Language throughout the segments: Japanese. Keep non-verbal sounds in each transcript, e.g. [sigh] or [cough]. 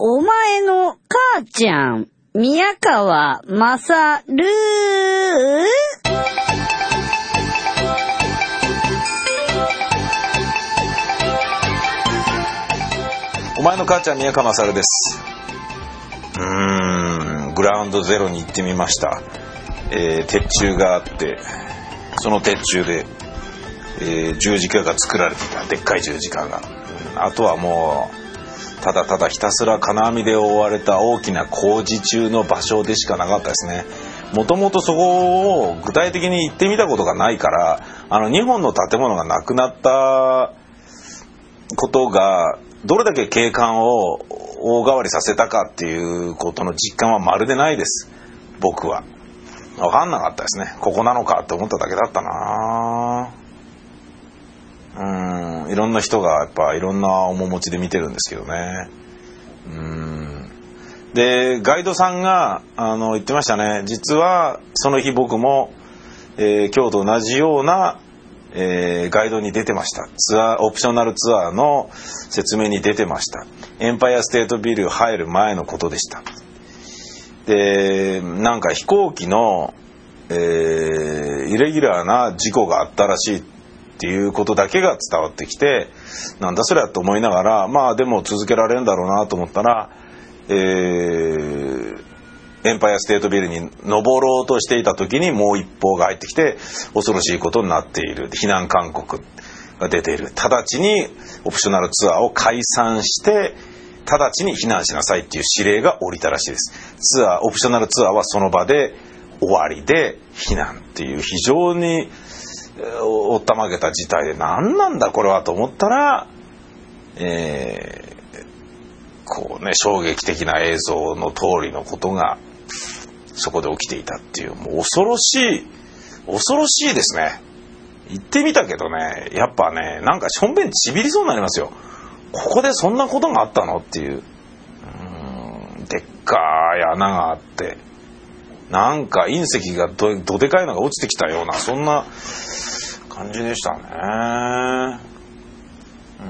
お前の母ちゃん、宮川まさるお前の母ちゃん宮川勝です。うーんグラウンドゼロに行ってみました、えー鉄柱があってその鉄柱で、えー十字架が作られてた。でっかい十字架が。あとはもうただただひたすら金網で覆われた大きな工事中の場所でしかなかったですね。もともとそこを具体的に行ってみたことがないからあの2本の建物がなくなったことがどれだけ景観を大変わりさせたかっていうことの実感はまるでないです。僕は。分かんなかったですね。ここなのかって思っただけだったなうんいろんな人がやっぱいろんな面持ちで見てるんですけどね。うん。でガイドさんがあの言ってましたね。実はその日僕も、えー今日と同じようなえーガイドに出てました。ツアーオプショナルツアーの説明に出てました。エンパイアステートビル入る前のことでした。でなんか飛行機の、えーイレギュラーな事故があったらしい。ってていうことだけが伝わってきてなんだそりゃと思いながらまあでも続けられるんだろうなと思ったらえーエンパイアステートビルに登ろうとしていた時にもう一報が入ってきて恐ろしいことになっている。避難勧告が出ている。直ちにオプショナルツアーを解散して直ちに避難しなさいっていう指令が降りたらしいです。ツアーオプショナルツアーはその場で終わりで避難っていう非常におったまげた事態で何なんだこれはと思ったらえーこうね衝撃的な映像の通りのことがそこで起きていたっていうもう恐ろしい恐ろしいですね。行ってみたけどねやっぱねなんかしょんべんちびりそうになりますよ。ここでそんなことがあったのっていう。うんでっかい穴があってなんか隕石がどどでかいのが落ちてきたようなそんな感じでしたねう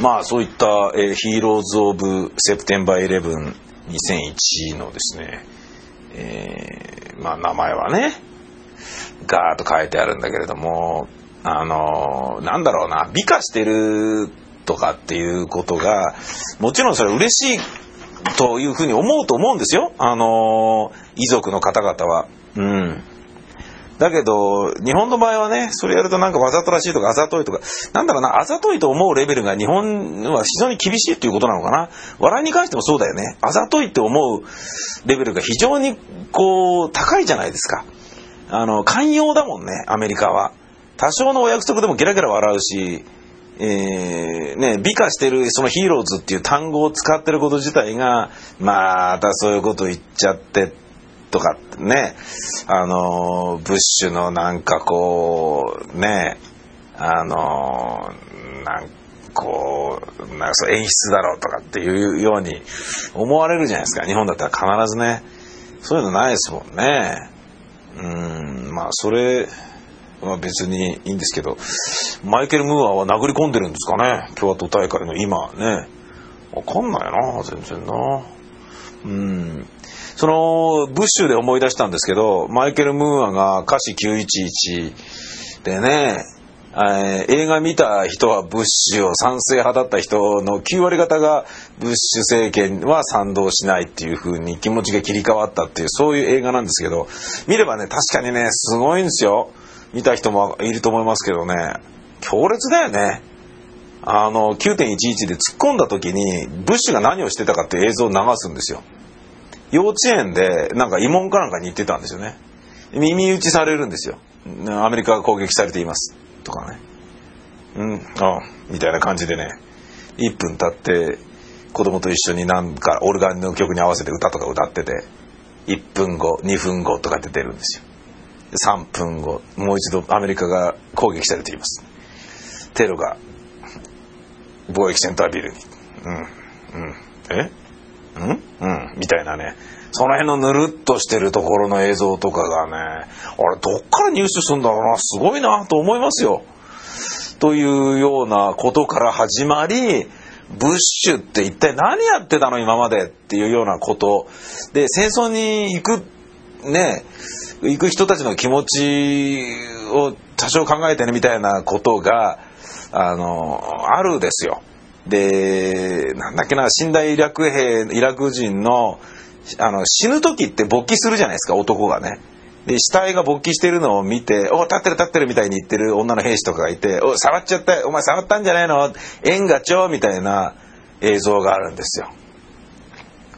んまあそういった、えヒーローズ・オブ・セプテンバー112001のですね、えーまあ名前はね、ガーッと書いてあるんだけれども、あのーなんだろうな、美化してるとかっていうことが、もちろんそれ嬉しいというふうに思うと思うんですよ。あのー遺族の方々は。うん。だけど、日本の場合はね、それやるとなんかわざとらしいとかあざといとか、なんだろうな、あざといと思うレベルが日本は非常に厳しいっていうことなのかな。笑いに関してもそうだよね。あざといって思うレベルが非常にこう、高いじゃないですか。あの、寛容だもんね、アメリカは。多少のお約束でもゲラゲラ笑うし、えーね、美化してるそのヒーローズっていう単語を使ってること自体が、またそういうこと言っちゃってとかね、あの、ブッシュのなんかこう、ね、あの、なんこう、なんかそ演出だろうとかっていうように思われるじゃないですか。日本だったら必ずね。そういうのないですもんね。うん、まあそれは別にいいんですけど、マイケル・ムーアは殴り込んでるんですかね。共和党大会の今ね。わかんないな、全然な。うん。その、ブッシュで思い出したんですけど、マイケル・ムーアが歌詞911でね、えー映画見た人はブッシュを賛成派だった人の9割方がブッシュ政権は賛同しないっていう風に気持ちが切り替わったっていうそういう映画なんですけど見ればね確かにねすごいんですよ。見た人もいると思いますけどね。強烈だよね。あの9.11で突っ込んだ時にブッシュが何をしてたかっていう映像を流すんですよ。幼稚園でなんか慰問かなんかに行ってたんですよね。耳打ちされるんですよ。アメリカが攻撃されています。とかね。うん。あみたいな感じでね。1分経って子供と一緒になんかオルガンの曲に合わせて歌とか歌ってて1分後2分後とかって出るんですよ。3分後もう一度アメリカが攻撃されています。テロが貿易センタービルに。うん。うん。え？ん？うん。みたいなね。その辺のぬるっとしてるところの映像とかがねあれどっから入手するんだろうな。すごいなと思いますよ。というようなことから始まりブッシュって一体何やってたの？今までっていうようなこと。で戦争に行くね行く人たちの気持ちを多少考えてねみたいなことがあのあるですよ。でなんだっけな死んだイラク兵イラク人のあの死ぬ時って勃起するじゃないですか男がね。で死体が勃起してるのを見て「お立ってる立ってる」みたいに言ってる女の兵士とかがいて「お触っちゃったお前触ったんじゃないの？縁がちょ」みたいな映像があるんですよ。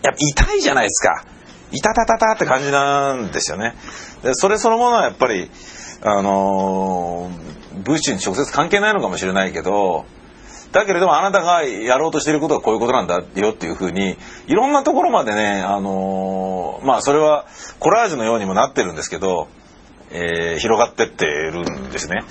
やっぱ痛いじゃないですか。いたたたたって感じなんですよね。でそれそのものはやっぱりあのー、ブッシュに直接関係ないのかもしれないけどだけれどもあなたがやろうとしていることはこういうことなんだよっていうふうにいろんなところまでね、あのー、まあそれはコラージュのようにもなってるんですけど、えー、広がってってるんですね。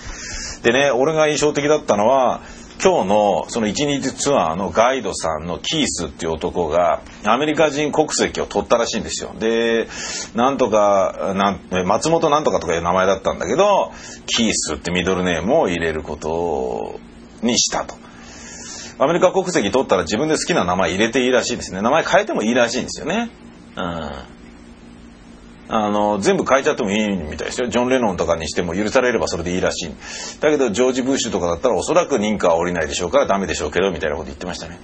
でね俺が印象的だったのは今日のその一日ツアーのガイドさんのキースっていう男がアメリカ人国籍を取ったらしいんですよ。で、なんとか、なん松本なんとかとかいう名前だったんだけど、キースってミドルネームを入れることにしたと。アメリカ国籍取ったら自分で好きな名前入れていいらしいですね。名前変えてもいいらしいんですよね。うん。あの、全部変えちゃってもいいみたいですよ。ジョン・レノンとかにしても許されればそれでいいらしい。だけど、ジョージ・ブッシュとかだったらおそらく認可は下りないでしょうからダメでしょうけど、みたいなこと言ってましたね。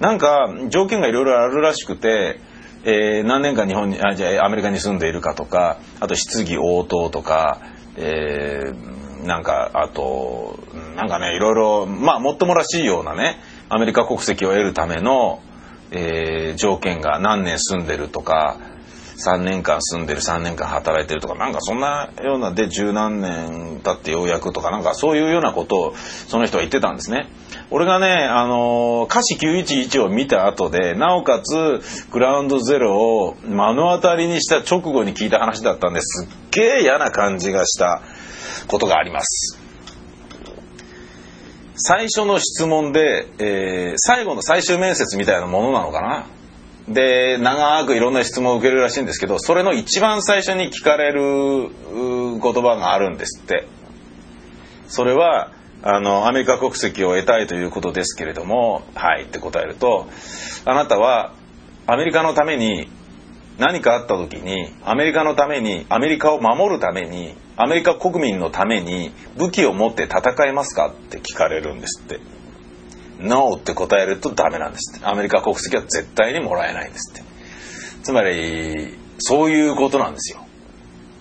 なんか、条件がいろいろあるらしくて、えー、何年間日本に、あ、じゃアメリカに住んでいるかとか、あと質疑応答とか、えー、なんか、あと、なんかね、いろいろ、まあ、もっともらしいようなね、アメリカ国籍を得るための、えー、条件が何年住んでるとか、3年間住んでる3年間働いてるとかなんかそんなようなで十何年経ってようやくとかなんかそういうようなことをその人は言ってたんですね。俺がね、あの歌詞911を見た後でなおかつグラウンドゼロを目の当たりにした直後に聞いた話だったんですっげえ嫌な感じがしたことがあります。最初の質問で、えー、最後の最終面接みたいなものなのかな？で長くいろんな質問を受けるらしいんですけどそれの一番最初に聞かれる言葉があるんですってそれはあのアメリカ国籍を得たいということですけれども「はい」って答えるとあなたはアメリカのために何かあった時にアメリカのためにアメリカを守るためにアメリカ国民のために武器を持って戦えますかって聞かれるんですって。ノーって答えるとダメなんですって。アメリカ国籍は絶対にもらえないんですって。つまりそういうことなんですよ。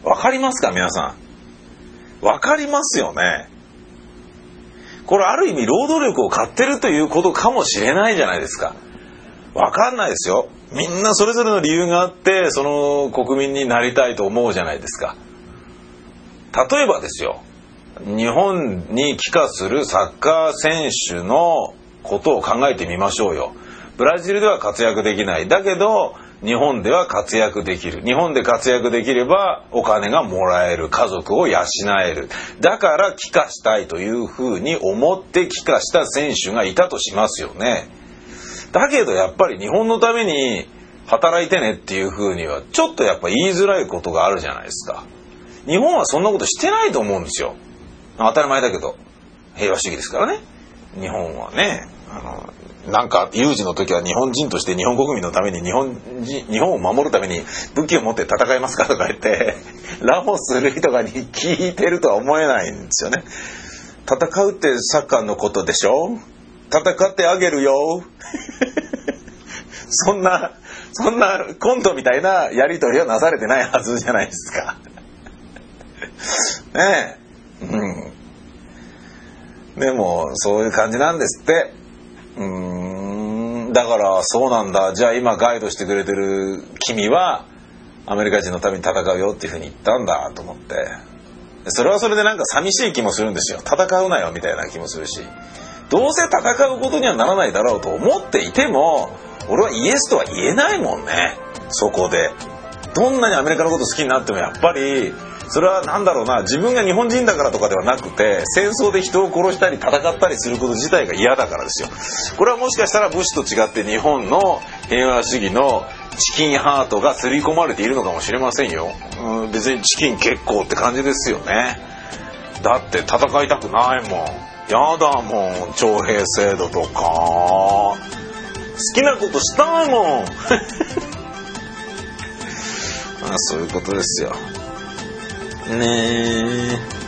わかりますか皆さん？わかりますよね。これある意味労働力を買ってるということかもしれないじゃないですか。わかんないですよ。みんなそれぞれの理由があってその国民になりたいと思うじゃないですか。例えばですよ。日本に帰化するサッカー選手のことを考えてみましょうよ。ブラジルでは活躍できない。だけど、日本では活躍できる。日本で活躍できればお金がもらえる。家族を養える。だから帰化したいというふうに思って帰化した選手がいたとしますよね。だけどやっぱり日本のために働いてねっていうふうにはちょっとやっぱ言いづらいことがあるじゃないですか。日本はそんなことしてないと思うんですよ。当たり前だけど。平和主義ですからね。日本はね。あのなんか有事の時は日本人として日本国民のために日本人日本を守るために武器を持って戦いますかとか言って [laughs] ラモス・ルイとかに聞いてるとは思えないんですよね。戦うってサッカーのことでしょ？戦ってあげるよ？[laughs] そんなそんなコントみたいなやり取りはなされてないはずじゃないですか。[laughs] ねえ。うん。でもそういう感じなんですって。うん。だからそうなんだ。じゃあ今ガイドしてくれてる君はアメリカ人のために戦うよっていうふうに言ったんだと思って。それはそれでなんか寂しい気もするんですよ。戦うなよみたいな気もするし。どうせ戦うことにはならないだろうと思っていても俺はイエスとは言えないもんね。そこで。どんなにアメリカのこと好きになってもやっぱりそれは何だろうな自分が日本人だからとかではなくて戦争で人を殺したり戦ったりすること自体が嫌だからですよ。これはもしかしたら武士と違って日本の平和主義のチキンハートが刷り込まれているのかもしれませんよ、うん、別にチキン結構って感じですよね。だって戦いたくないもん。やだもん徴兵制度とか。好きなことしたいもん。あ [laughs] そういうことですよ。ねえ